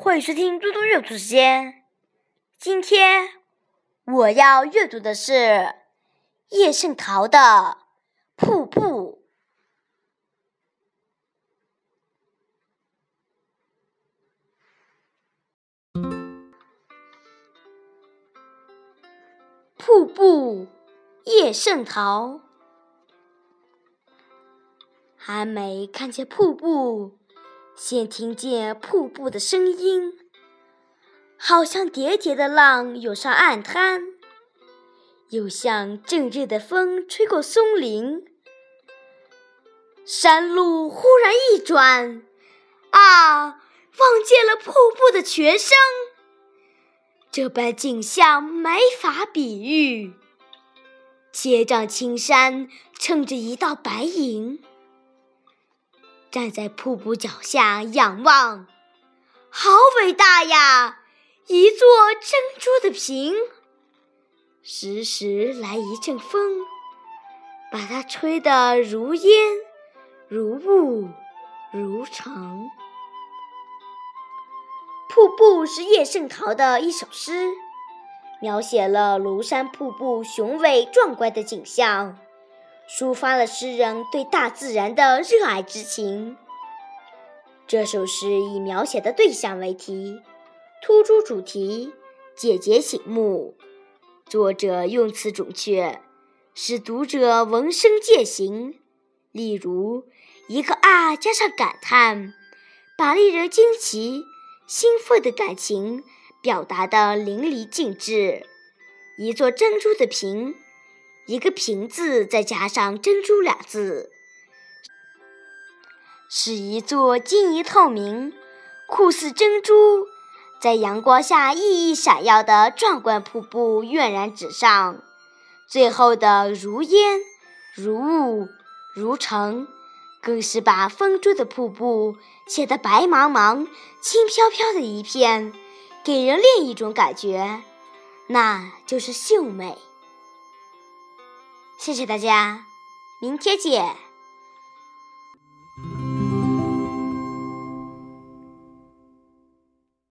欢迎收听嘟嘟阅读时间。今天我要阅读的是叶圣陶的《瀑布》。瀑布，叶圣陶。还没看见瀑布。先听见瀑布的声音，好像叠叠的浪涌上岸滩，又像正热的风吹过松林。山路忽然一转，啊，望见了瀑布的全声。这般景象没法比喻，千丈青山撑着一道白影。站在瀑布脚下仰望，好伟大呀！一座珍珠的瓶，时时来一阵风，把它吹得如烟如雾如尘。瀑布是叶圣陶的一首诗，描写了庐山瀑布雄伟壮观的景象。抒发了诗人对大自然的热爱之情。这首诗以描写的对象为题，突出主题，简洁醒目。作者用词准确，使读者闻声见行。例如，一个“啊”加上感叹，把令人惊奇、兴奋的感情表达得淋漓尽致。一座珍珠的瓶。一个“瓶”字，再加上“珍珠”俩字，是一座晶莹透明、酷似珍珠，在阳光下熠熠闪耀的壮观瀑布跃然纸上。最后的如烟、如雾、如尘，更是把风中的瀑布写得白茫茫、轻飘飘的一片，给人另一种感觉，那就是秀美。谢谢大家，明天见。